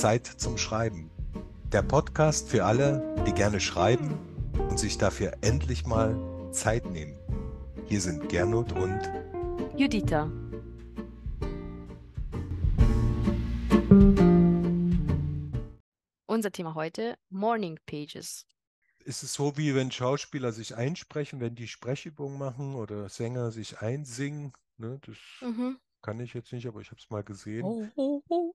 Zeit zum Schreiben. Der Podcast für alle, die gerne schreiben und sich dafür endlich mal Zeit nehmen. Hier sind Gernot und Juditha. Unser Thema heute Morning Pages. Ist es so, wie wenn Schauspieler sich einsprechen, wenn die Sprechübungen machen oder Sänger sich einsingen? Ne, das Mhm. kann ich jetzt nicht, aber ich habe es mal gesehen. Oh, oh, oh,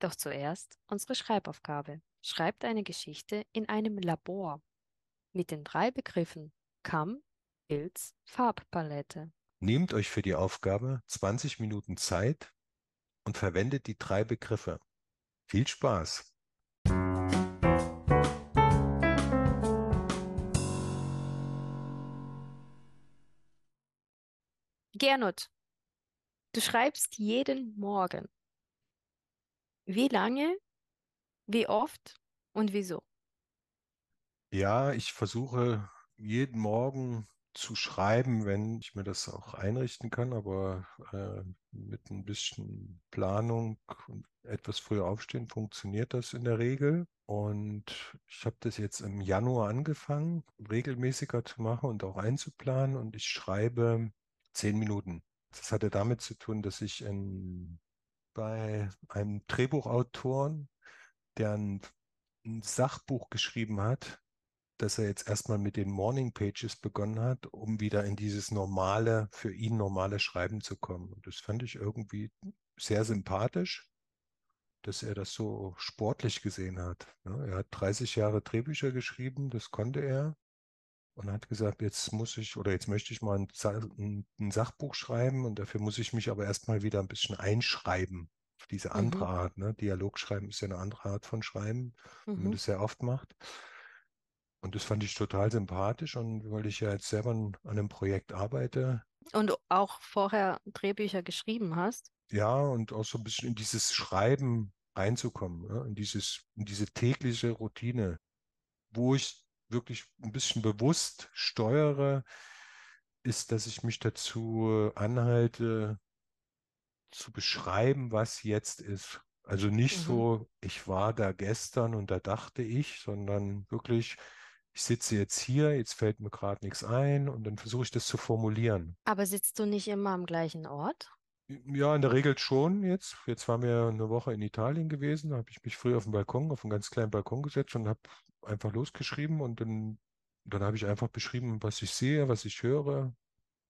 Doch zuerst unsere Schreibaufgabe. Schreibt eine Geschichte in einem Labor mit den drei Begriffen Kamm, Pilz, Farbpalette. Nehmt euch für die Aufgabe 20 Minuten Zeit und verwendet die drei Begriffe. Viel Spaß! Gernot, du schreibst jeden Morgen. Wie lange, wie oft und wieso? Ja, ich versuche jeden Morgen zu schreiben, wenn ich mir das auch einrichten kann, aber äh, mit ein bisschen Planung und etwas früher aufstehen funktioniert das in der Regel. Und ich habe das jetzt im Januar angefangen, regelmäßiger zu machen und auch einzuplanen. Und ich schreibe zehn Minuten. Das hatte damit zu tun, dass ich in, bei einem Drehbuchautoren, der ein, ein Sachbuch geschrieben hat, dass er jetzt erstmal mit den Morning Pages begonnen hat, um wieder in dieses normale, für ihn normale Schreiben zu kommen. Und das fand ich irgendwie sehr sympathisch, dass er das so sportlich gesehen hat. Er hat 30 Jahre Drehbücher geschrieben, das konnte er. Und hat gesagt, jetzt muss ich oder jetzt möchte ich mal ein, ein, Sachbuch schreiben und dafür muss ich mich aber erstmal wieder ein bisschen einschreiben diese andere Mhm. Art. Ne? Dialog schreiben ist ja eine andere Art von Schreiben, wenn man Mhm. das sehr oft macht. Und das fand ich total sympathisch und weil ich ja jetzt selber an einem Projekt arbeite, Und auch vorher Drehbücher geschrieben hast? ja, und auch so ein bisschen in dieses Schreiben reinzukommen, ja, in dieses, in diese tägliche Routine, wo ich wirklich ein bisschen bewusst steuere, ist, dass ich mich dazu anhalte, zu beschreiben, was jetzt ist. Also nicht Mhm. so, ich war da gestern und da dachte ich, sondern wirklich, ich sitze jetzt hier, jetzt fällt mir gerade nichts ein und dann versuche ich das zu formulieren. Aber sitzt du nicht immer am gleichen Ort? Ja, in der Regel schon jetzt. Jetzt waren wir eine Woche in Italien gewesen, da habe ich mich früh auf den Balkon, auf einen ganz kleinen Balkon gesetzt und habe einfach losgeschrieben und dann, dann habe ich einfach beschrieben, was ich sehe, was ich höre.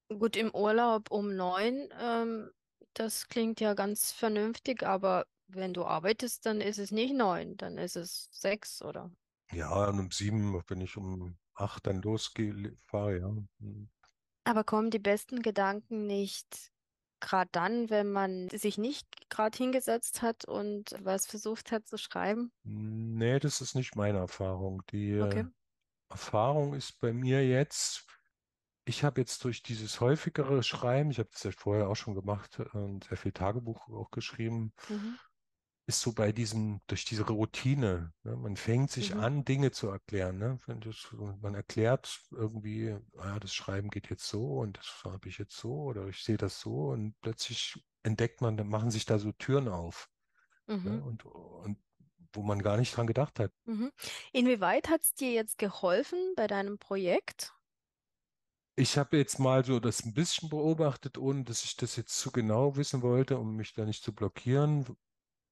Gut, im Urlaub um neun, ähm, das klingt ja ganz vernünftig, aber wenn du arbeitest, dann ist es nicht neun, dann ist es sechs oder. Ja, und um sieben, wenn ich um acht dann losfahre, ja. Hm. Aber kommen die besten Gedanken nicht gerade dann, wenn man sich nicht gerade hingesetzt hat und was versucht hat zu schreiben? Nee, das ist nicht meine Erfahrung. Die äh, Okay. Erfahrung ist bei mir jetzt, ich habe jetzt durch dieses häufigere Schreiben, ich habe das ja vorher auch schon gemacht äh, und sehr viel Tagebuch auch geschrieben, Mhm. Ist so bei diesem, durch diese Routine, ne? Man fängt sich Mhm. an, Dinge zu erklären. Ne? Das, man erklärt irgendwie, ah, das Schreiben geht jetzt so und das habe ich jetzt so oder ich sehe das so und plötzlich entdeckt man, dann machen sich da so Türen auf. Ne? Mhm. Und, und wo man gar nicht dran gedacht hat. Mhm. Inwieweit hat es dir jetzt geholfen bei deinem Projekt? Ich habe jetzt mal so das ein bisschen beobachtet, ohne dass ich das jetzt zu genau wissen wollte, um mich da nicht zu blockieren.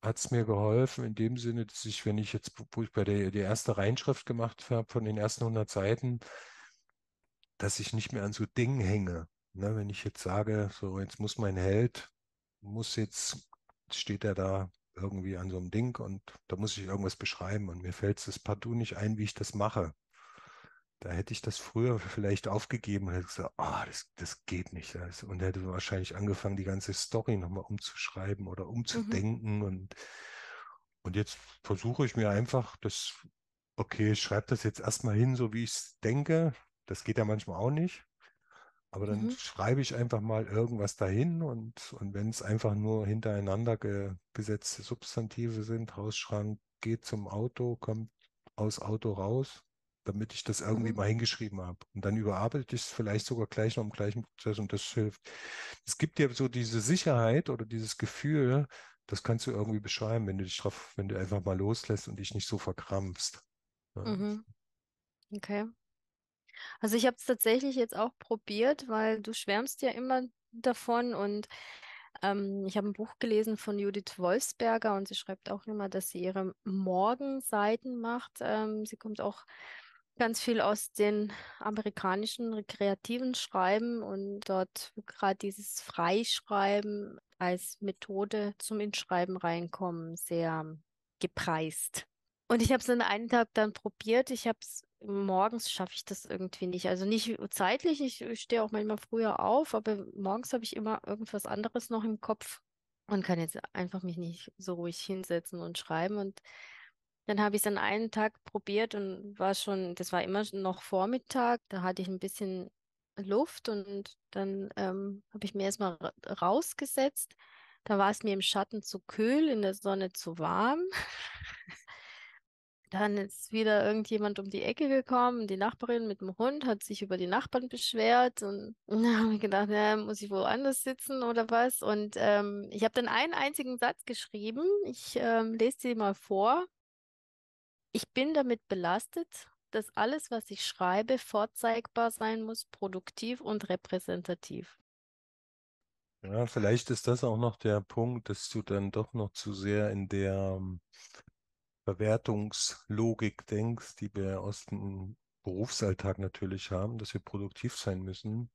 Hat es mir geholfen in dem Sinne, dass ich, wenn ich jetzt, wo ich bei der die erste Reinschrift gemacht habe von den ersten 100 Seiten, dass ich nicht mehr an so Dingen hänge. Ne, wenn ich jetzt sage, so jetzt muss mein Held, muss jetzt, steht er da irgendwie an so einem Ding und da muss ich irgendwas beschreiben und mir fällt es partout nicht ein, wie ich das mache. Da hätte ich das früher vielleicht aufgegeben und hätte gesagt, ah, das, das geht nicht. Das, und hätte wahrscheinlich angefangen, die ganze Story nochmal umzuschreiben oder Mhm. umzudenken. Und, und jetzt versuche ich mir einfach das, okay, ich schreibe das jetzt erstmal hin, so wie ich es denke. Das geht ja manchmal auch nicht. Aber dann Mhm. schreibe ich einfach mal irgendwas dahin und, und wenn es einfach nur hintereinander ge, gesetzte Substantive sind, Hausschrank geht zum Auto, kommt aus Auto raus, damit ich das irgendwie Mhm. mal hingeschrieben habe. Und dann überarbeite ich es vielleicht sogar gleich noch im gleichen Prozess und das hilft. Es gibt dir so diese Sicherheit oder dieses Gefühl, das kannst du irgendwie beschreiben, wenn du dich drauf, wenn du einfach mal loslässt und dich nicht so verkrampfst. Ja. Mhm. Okay. Also ich habe es tatsächlich jetzt auch probiert, weil du schwärmst ja immer davon und ähm, ich habe ein Buch gelesen von Judith Wolfsberger und sie schreibt auch immer, dass sie ihre Morgenseiten macht. Ähm, sie kommt auch ganz viel aus den amerikanischen rekreativen Schreiben und dort gerade dieses Freischreiben als Methode zum Inschreiben reinkommen sehr gepreist. Und ich habe es an einem Tag dann probiert. Ich habe es morgens schaffe ich das irgendwie nicht. Also nicht zeitlich, ich, ich stehe auch manchmal früher auf, aber morgens habe ich immer irgendwas anderes noch im Kopf und kann jetzt einfach mich nicht so ruhig hinsetzen und schreiben. Und dann habe ich es an einem Tag probiert und war schon, das war immer noch Vormittag, da hatte ich ein bisschen Luft und dann ähm, habe ich mir erstmal ra rausgesetzt. Da war es mir im Schatten zu kühl, in der Sonne zu warm. Dann ist wieder irgendjemand um die Ecke gekommen, die Nachbarin mit dem Hund hat sich über die Nachbarn beschwert und da habe ich gedacht, ja, muss ich woanders sitzen oder was? Und ähm, ich habe dann einen einzigen Satz geschrieben. Ich ähm, lese sie mal vor. Ich bin damit belastet, dass alles, was ich schreibe, vorzeigbar sein muss, produktiv und repräsentativ. Ja, vielleicht ist das auch noch der Punkt, dass du dann doch noch zu sehr in der ähm, Verwertungslogik denkst, die wir aus dem Berufsalltag natürlich haben, dass wir produktiv sein müssen.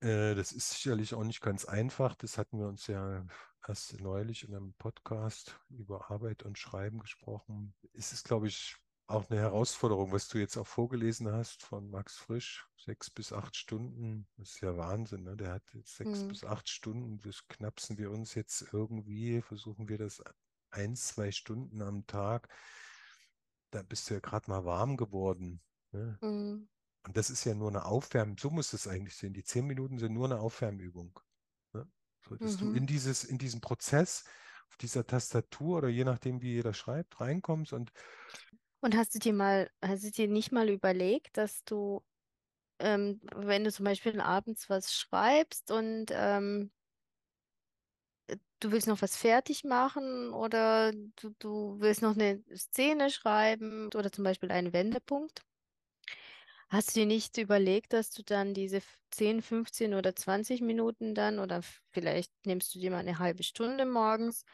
Äh, das ist sicherlich auch nicht ganz einfach. Das hatten wir uns ja erst neulich in einem Podcast über Arbeit und Schreiben gesprochen. Es ist, glaube ich, auch eine Herausforderung, was du jetzt auch vorgelesen hast von Max Frisch. Sechs bis acht Stunden, das ist ja Wahnsinn, ne? Der hat jetzt sechs Hm, bis acht Stunden, das knapsen wir uns jetzt irgendwie, versuchen wir das ein, zwei Stunden am Tag. Da bist du ja gerade mal warm geworden. Ne? hm, Und das ist ja nur eine Aufwärm, so muss es eigentlich sein. Die zehn Minuten sind nur eine Aufwärmübung. Ne? So, dass du mhm. in dieses, in diesen Prozess auf dieser Tastatur oder je nachdem, wie jeder schreibt, reinkommst und Und hast du dir mal, hast du dir nicht mal überlegt, dass du, ähm, wenn du zum Beispiel abends was schreibst und ähm, du willst noch was fertig machen oder du, du willst noch eine Szene schreiben oder zum Beispiel einen Wendepunkt. Hast du dir nicht überlegt, dass du dann diese f- 10, 15 oder 20 Minuten dann oder vielleicht nimmst du dir mal eine halbe Stunde morgens,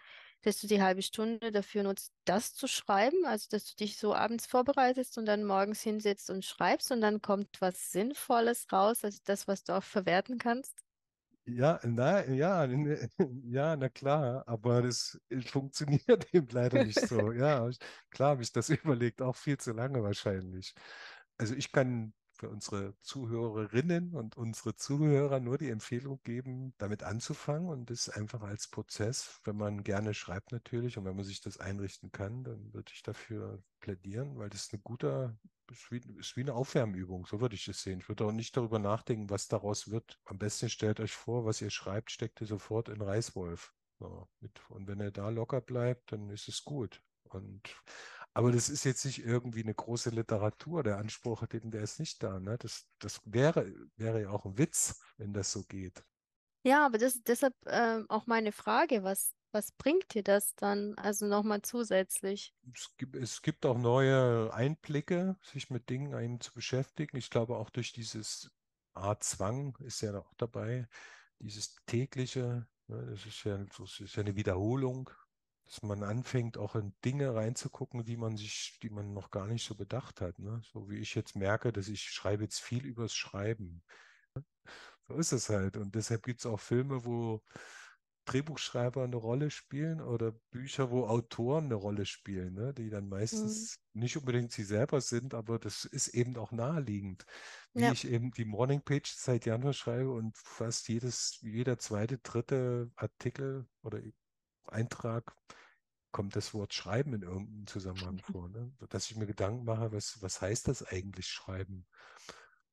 dass du die halbe Stunde dafür nutzt, das zu schreiben, also dass du dich so abends vorbereitest und dann morgens hinsetzt und schreibst und dann kommt was Sinnvolles raus, also das, was du auch verwerten kannst? ja, na, ja, n- ja, na klar, aber das äh, funktioniert eben leider nicht so. Ja, klar habe ich das überlegt, auch viel zu lange wahrscheinlich. Also ich kann für unsere Zuhörerinnen und unsere Zuhörer nur die Empfehlung geben, damit anzufangen und das einfach als Prozess, wenn man gerne schreibt natürlich und wenn man sich das einrichten kann, dann würde ich dafür plädieren, weil das ein guter, ist wie, ist wie eine Aufwärmübung, so würde ich es sehen. Ich würde auch nicht darüber nachdenken, was daraus wird. Am besten stellt euch vor, was ihr schreibt, steckt ihr sofort in Reißwolf. So, mit, und wenn er da locker bleibt, dann ist es gut. Und aber das ist jetzt nicht irgendwie eine große Literatur. Der Anspruch, den, der ist nicht da. Ne? Das, das wäre, wäre ja auch ein Witz, wenn das so geht. Ja, aber das, deshalb ähm, auch meine Frage, was, was bringt dir das dann, also nochmal zusätzlich? Es gibt, es gibt auch neue Einblicke, sich mit Dingen einem zu beschäftigen. Ich glaube, auch durch dieses Art Zwang ist ja auch dabei, dieses tägliche, ne, das ist ja, das ist ja eine Wiederholung, dass man anfängt, auch in Dinge reinzugucken, die man sich, die man noch gar nicht so bedacht hat. Ne? So wie ich jetzt merke, dass ich schreibe jetzt viel übers Schreiben. So ist es halt. Und deshalb gibt es auch Filme, wo Drehbuchschreiber eine Rolle spielen oder Bücher, wo Autoren eine Rolle spielen, ne? Die dann meistens nicht unbedingt sie selber sind, aber das ist eben auch naheliegend. Wie Ja. ich eben die Morning Page seit Januar schreibe und fast jedes, jeder zweite, dritte Artikel oder Eintrag kommt das Wort Schreiben in irgendeinem Zusammenhang vor, ne? Dass ich mir Gedanken mache, was, was heißt das eigentlich Schreiben?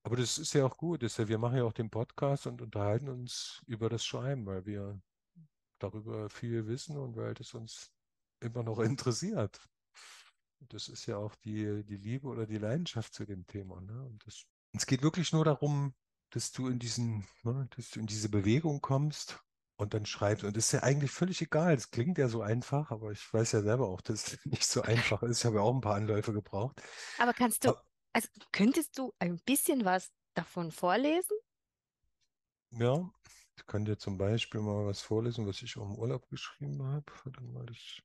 Aber das ist ja auch gut. Ist ja, wir machen ja auch den Podcast und unterhalten uns über das Schreiben, weil wir darüber viel wissen und weil das uns immer noch interessiert. Das ist ja auch die, die Liebe oder die Leidenschaft zu dem Thema. Ne? Und das, es geht wirklich nur darum, dass du in diesen, ne, dass du in diese Bewegung kommst und dann schreibst. Und das ist ja eigentlich völlig egal. Das klingt ja so einfach, aber ich weiß ja selber auch, dass es nicht so einfach ist. Ich habe ja auch ein paar Anläufe gebraucht. Aber kannst du, also könntest du ein bisschen was davon vorlesen? Ja, ich kann dir zum Beispiel mal was vorlesen, was ich auch im Urlaub geschrieben habe. Warte mal, ich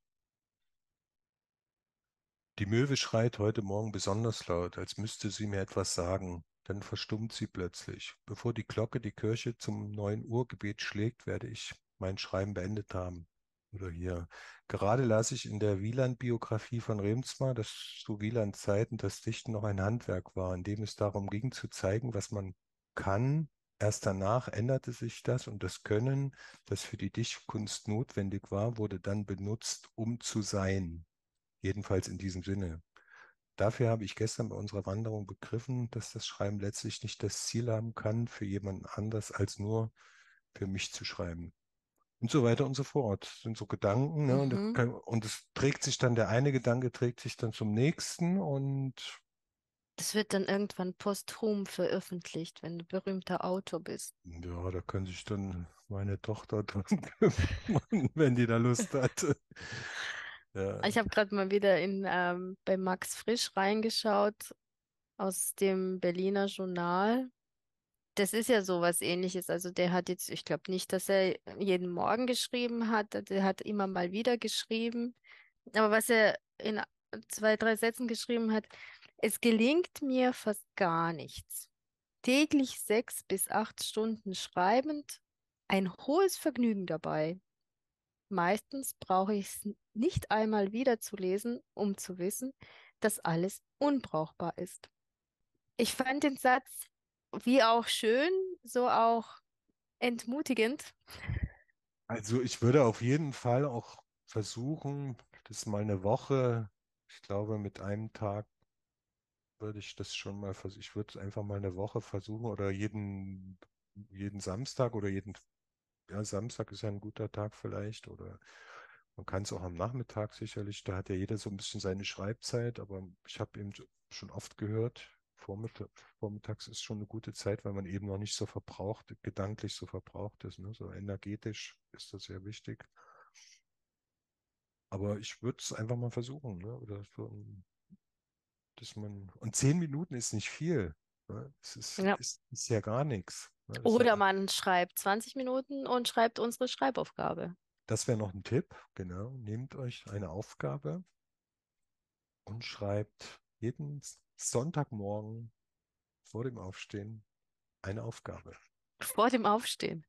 Die Möwe schreit heute Morgen besonders laut, als müsste sie mir etwas sagen. Dann verstummt sie plötzlich. Bevor die Glocke die Kirche zum 9 Uhr Gebet schlägt, werde ich mein Schreiben beendet haben. Oder hier. Gerade las ich in der Wieland-Biografie von Remsmar, dass zu Wieland-Zeiten das Dichten noch ein Handwerk war, in dem es darum ging, zu zeigen, was man kann. Erst danach änderte sich das und das Können, das für die Dichtkunst notwendig war, wurde dann benutzt, um zu sein. Jedenfalls in diesem Sinne. Dafür habe ich gestern bei unserer Wanderung begriffen, dass das Schreiben letztlich nicht das Ziel haben kann, für jemanden anders als nur für mich zu schreiben. Und so weiter und so fort. Das sind so Gedanken. Ne? Mhm. Und, und es trägt sich dann, der eine Gedanke trägt sich dann zum nächsten und Das wird dann irgendwann posthum veröffentlicht, wenn du berühmter Autor bist. ja, da kann sich dann meine Tochter dran kümmern, wenn die da Lust hat. Ja. Ich habe gerade mal wieder in, ähm, bei Max Frisch reingeschaut aus dem Berliner Journal. Das ist ja sowas ähnliches. Also der hat jetzt, ich glaube nicht, dass er jeden Morgen geschrieben hat. Der hat immer mal wieder geschrieben. Aber was er in zwei, drei Sätzen geschrieben hat, es gelingt mir fast gar nichts. Täglich sechs bis acht Stunden schreibend, ein hohes Vergnügen dabei. Meistens brauche ich es nicht einmal wieder zu lesen, um zu wissen, dass alles unbrauchbar ist. Ich fand den Satz wie auch schön, so auch entmutigend. Also ich würde auf jeden Fall auch versuchen, das mal eine Woche, ich glaube, mit einem Tag würde ich das schon mal versuchen. Ich würde es einfach mal eine Woche versuchen oder jeden, jeden Samstag oder jeden, ja, Samstag ist ja ein guter Tag vielleicht oder man kann es auch am Nachmittag sicherlich. Da hat ja jeder so ein bisschen seine Schreibzeit, aber ich habe eben schon oft gehört, Vormittag, vormittags ist schon eine gute Zeit, weil man eben noch nicht so verbraucht, gedanklich so verbraucht ist. Ne? So energetisch ist das sehr wichtig. Aber ich würde es einfach mal versuchen. Ne? Oder so, dass man. Und zehn Minuten ist nicht viel. Ne? Es ist, Ja. ist, ist ja gar nichts. Ne? Oder man schreibt 20 Minuten und schreibt unsere Schreibaufgabe. Das wäre noch ein Tipp. Genau. Nehmt euch eine Aufgabe und schreibt jeden Sonntagmorgen vor dem Aufstehen eine Aufgabe. Vor dem Aufstehen.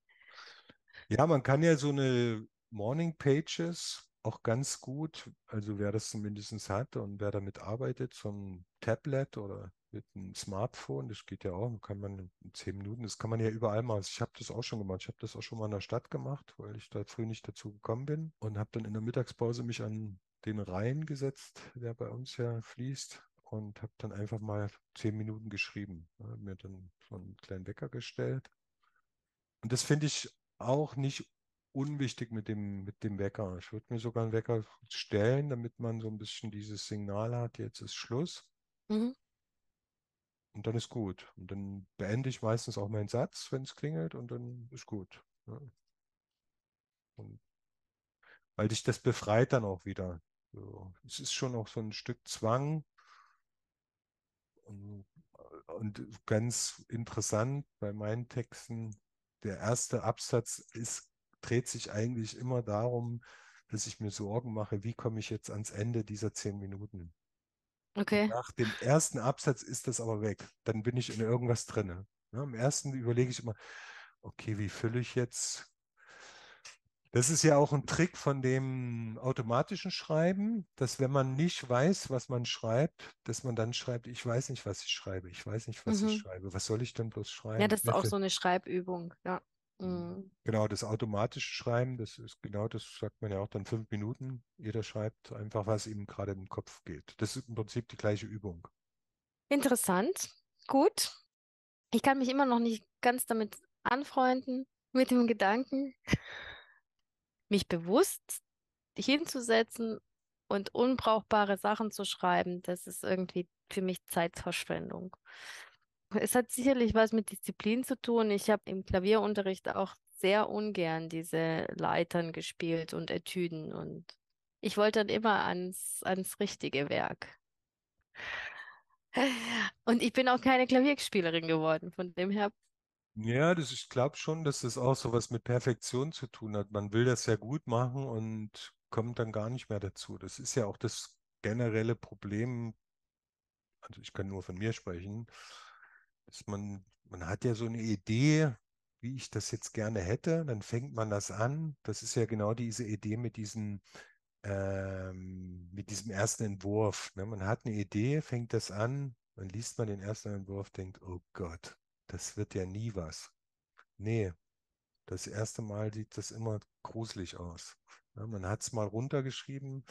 Ja, man kann ja so eine Morning Pages auch ganz gut, also wer das zumindest hat und wer damit arbeitet, so ein Tablet oder mit einem Smartphone, das geht ja auch, kann man in zehn Minuten, das kann man ja überall machen. Ich habe das auch schon gemacht. Ich habe das auch schon mal in der Stadt gemacht, weil ich da früh nicht dazu gekommen bin und habe dann in der Mittagspause mich an den Rhein gesetzt, der bei uns ja fließt und habe dann einfach mal zehn Minuten geschrieben. Hab mir dann so einen kleinen Wecker gestellt. Und das finde ich auch nicht unwichtig mit dem, mit dem Wecker. Ich würde mir sogar einen Wecker stellen, damit man so ein bisschen dieses Signal hat, jetzt ist Schluss. Mhm. Und dann ist gut. Und dann beende ich meistens auch meinen Satz, wenn es klingelt, und dann ist gut. Ja. Und weil dich das befreit dann auch wieder. So. Es ist schon auch so ein Stück Zwang. Und, und ganz interessant bei meinen Texten, der erste Absatz ist, dreht sich eigentlich immer darum, dass ich mir Sorgen mache, wie komme ich jetzt ans Ende dieser zehn Minuten. Okay. Nach dem ersten Absatz ist das aber weg. Dann bin ich in irgendwas drin. Ja, Im ersten überlege ich immer, okay, wie fülle ich jetzt? Das ist ja auch ein Trick von dem automatischen Schreiben, dass wenn man nicht weiß, was man schreibt, dass man dann schreibt, ich weiß nicht, was ich schreibe, ich weiß nicht, was Mhm. ich schreibe. Was soll ich denn bloß schreiben? Ja, das ist auch so eine Schreibübung. Ja. Genau, das automatische Schreiben, das ist genau, das sagt man ja auch dann fünf Minuten. Jeder schreibt einfach, was ihm gerade im Kopf geht. Das ist im Prinzip die gleiche Übung. Interessant. Gut. Ich kann mich immer noch nicht ganz damit anfreunden, mit dem Gedanken, mich bewusst hinzusetzen und unbrauchbare Sachen zu schreiben, das ist irgendwie für mich Zeitverschwendung. Es hat sicherlich was mit Disziplin zu tun. Ich habe im Klavierunterricht auch sehr ungern diese Leitern gespielt und Etüden und ich wollte dann immer ans, ans richtige Werk. Und ich bin auch keine Klavierspielerin geworden, von dem her. Ja, das, ich glaube schon, dass das auch so was mit Perfektion zu tun hat. Man will das ja gut machen und kommt dann gar nicht mehr dazu. Das ist ja auch das generelle Problem, also ich kann nur von mir sprechen, dass man, man hat ja so eine Idee, wie ich das jetzt gerne hätte, dann fängt man das an. Das ist ja genau diese Idee mit diesen ähm, mit diesem ersten Entwurf. Ne? Man hat eine Idee, fängt das an, dann liest man den ersten Entwurf, denkt, oh Gott, das wird ja nie was. Nee, das erste Mal sieht das immer gruselig aus. Ja, man hat es mal runtergeschrieben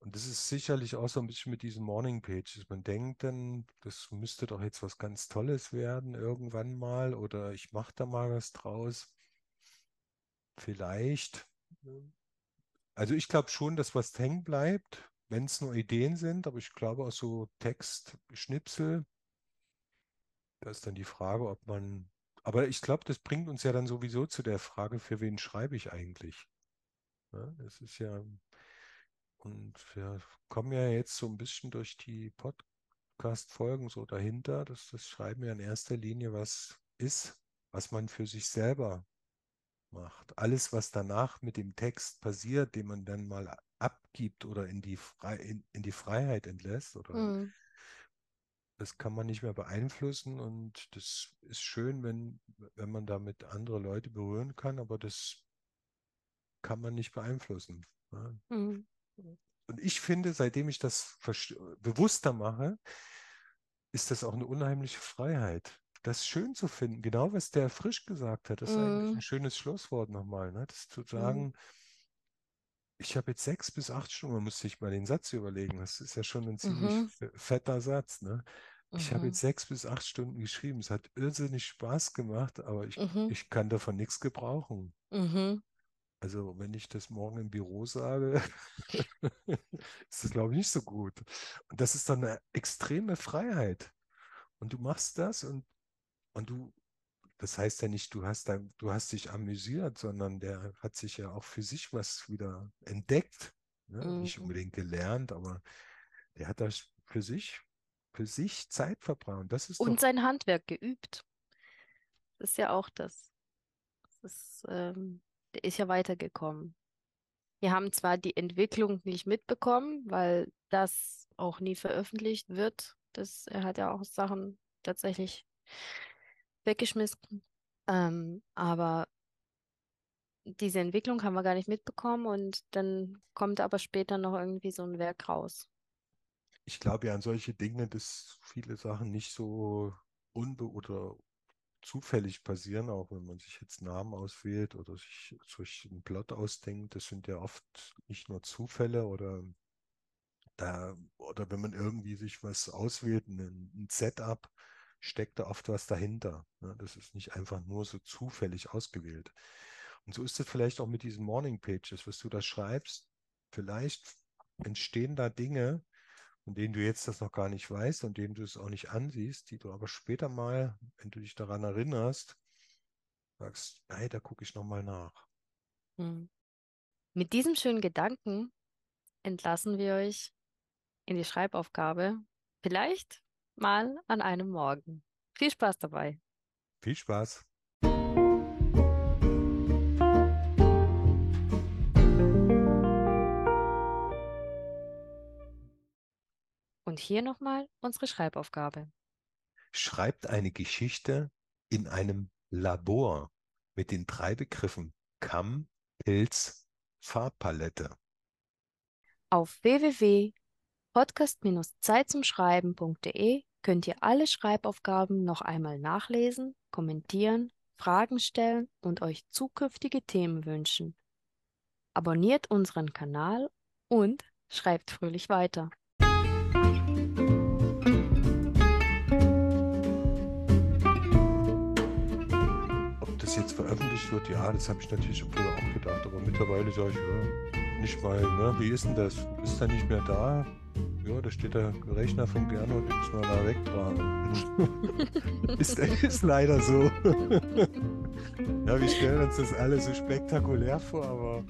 und das ist sicherlich auch so ein bisschen mit diesen Morning Pages. Man denkt dann, das müsste doch jetzt was ganz Tolles werden irgendwann mal oder ich mache da mal was draus. Vielleicht. Also ich glaube schon, dass was hängen bleibt, wenn es nur Ideen sind, aber ich glaube auch so Textschnipsel, da ist dann die Frage, ob man, aber ich glaube, das bringt uns ja dann sowieso zu der Frage, für wen schreibe ich eigentlich? Ja, das ist ja, und wir kommen ja jetzt so ein bisschen durch die Podcast-Folgen so dahinter, dass das Schreiben ja in erster Linie was ist, was man für sich selber macht. Alles, was danach mit dem Text passiert, den man dann mal abgibt oder in die, Fre in, in die Freiheit entlässt, oder mhm. das kann man nicht mehr beeinflussen und das ist schön, wenn, wenn man damit andere Leute berühren kann, aber das kann man nicht beeinflussen. Ne? Mhm. Und ich finde, seitdem ich das bewusster mache, ist das auch eine unheimliche Freiheit das schön zu finden, genau was der Frisch gesagt hat, das ist mm. eigentlich ein schönes Schlusswort nochmal, ne? das zu sagen, mm. ich habe jetzt sechs bis acht Stunden, man muss sich mal den Satz überlegen, das ist ja schon ein ziemlich mhm. fetter Satz, ne? Ich mhm. habe jetzt sechs bis acht Stunden geschrieben, es hat irrsinnig Spaß gemacht, aber ich, mhm. ich kann davon nichts gebrauchen. Also wenn ich das morgen im Büro sage, ist das, glaube ich, nicht so gut. Und das ist dann eine extreme Freiheit. Und du machst das und und du, das heißt ja nicht, du hast, da, du hast dich amüsiert, sondern der hat sich ja auch für sich was wieder entdeckt. Ne? Mhm. Nicht unbedingt gelernt, aber der hat das für sich, für sich Zeit verbraucht. Das ist Und doch... sein Handwerk geübt. Das ist ja auch das. das ist, ähm, der ist ja weitergekommen. Wir haben zwar die Entwicklung nicht mitbekommen, weil das auch nie veröffentlicht wird. Das, er hat ja auch Sachen tatsächlich weggeschmissen. Ähm, aber diese Entwicklung haben wir gar nicht mitbekommen und dann kommt aber später noch irgendwie so ein Werk raus. Ich glaube ja an solche Dinge, dass viele Sachen nicht so unbe oder zufällig passieren, auch wenn man sich jetzt Namen auswählt oder sich durch einen Plot ausdenkt. Das sind ja oft nicht nur Zufälle oder da, oder wenn man irgendwie sich was auswählt, ein, ein Setup, steckt da oft was dahinter. Ne? Das ist nicht einfach nur so zufällig ausgewählt. Und so ist es vielleicht auch mit diesen Morning Pages, was du da schreibst. Vielleicht entstehen da Dinge, von denen du jetzt das noch gar nicht weißt und denen du es auch nicht ansiehst, die du aber später mal, wenn du dich daran erinnerst, sagst, hey, da gucke ich nochmal nach. Hm. Mit diesem schönen Gedanken entlassen wir euch in die Schreibaufgabe. Vielleicht mal an einem Morgen. Viel Spaß dabei. Viel Spaß. Und hier nochmal unsere Schreibaufgabe. Schreibt eine Geschichte in einem Labor mit den drei Begriffen Kamm, Pilz, Farbpalette. Auf www.podcast-zeitzumschreiben.de könnt ihr alle Schreibaufgaben noch einmal nachlesen, kommentieren, Fragen stellen und euch zukünftige Themen wünschen. Abonniert unseren Kanal und schreibt fröhlich weiter. Veröffentlicht wird, ja, das habe ich natürlich früher auch gedacht, aber mittlerweile sage ich, ja, nicht mal, ne? Wie ist denn das? Ist er nicht mehr da? Ja, da steht der Rechner von Gernot, den müssen wir da wegtragen. ist, ist leider so. ja, wir stellen uns das alle so spektakulär vor, aber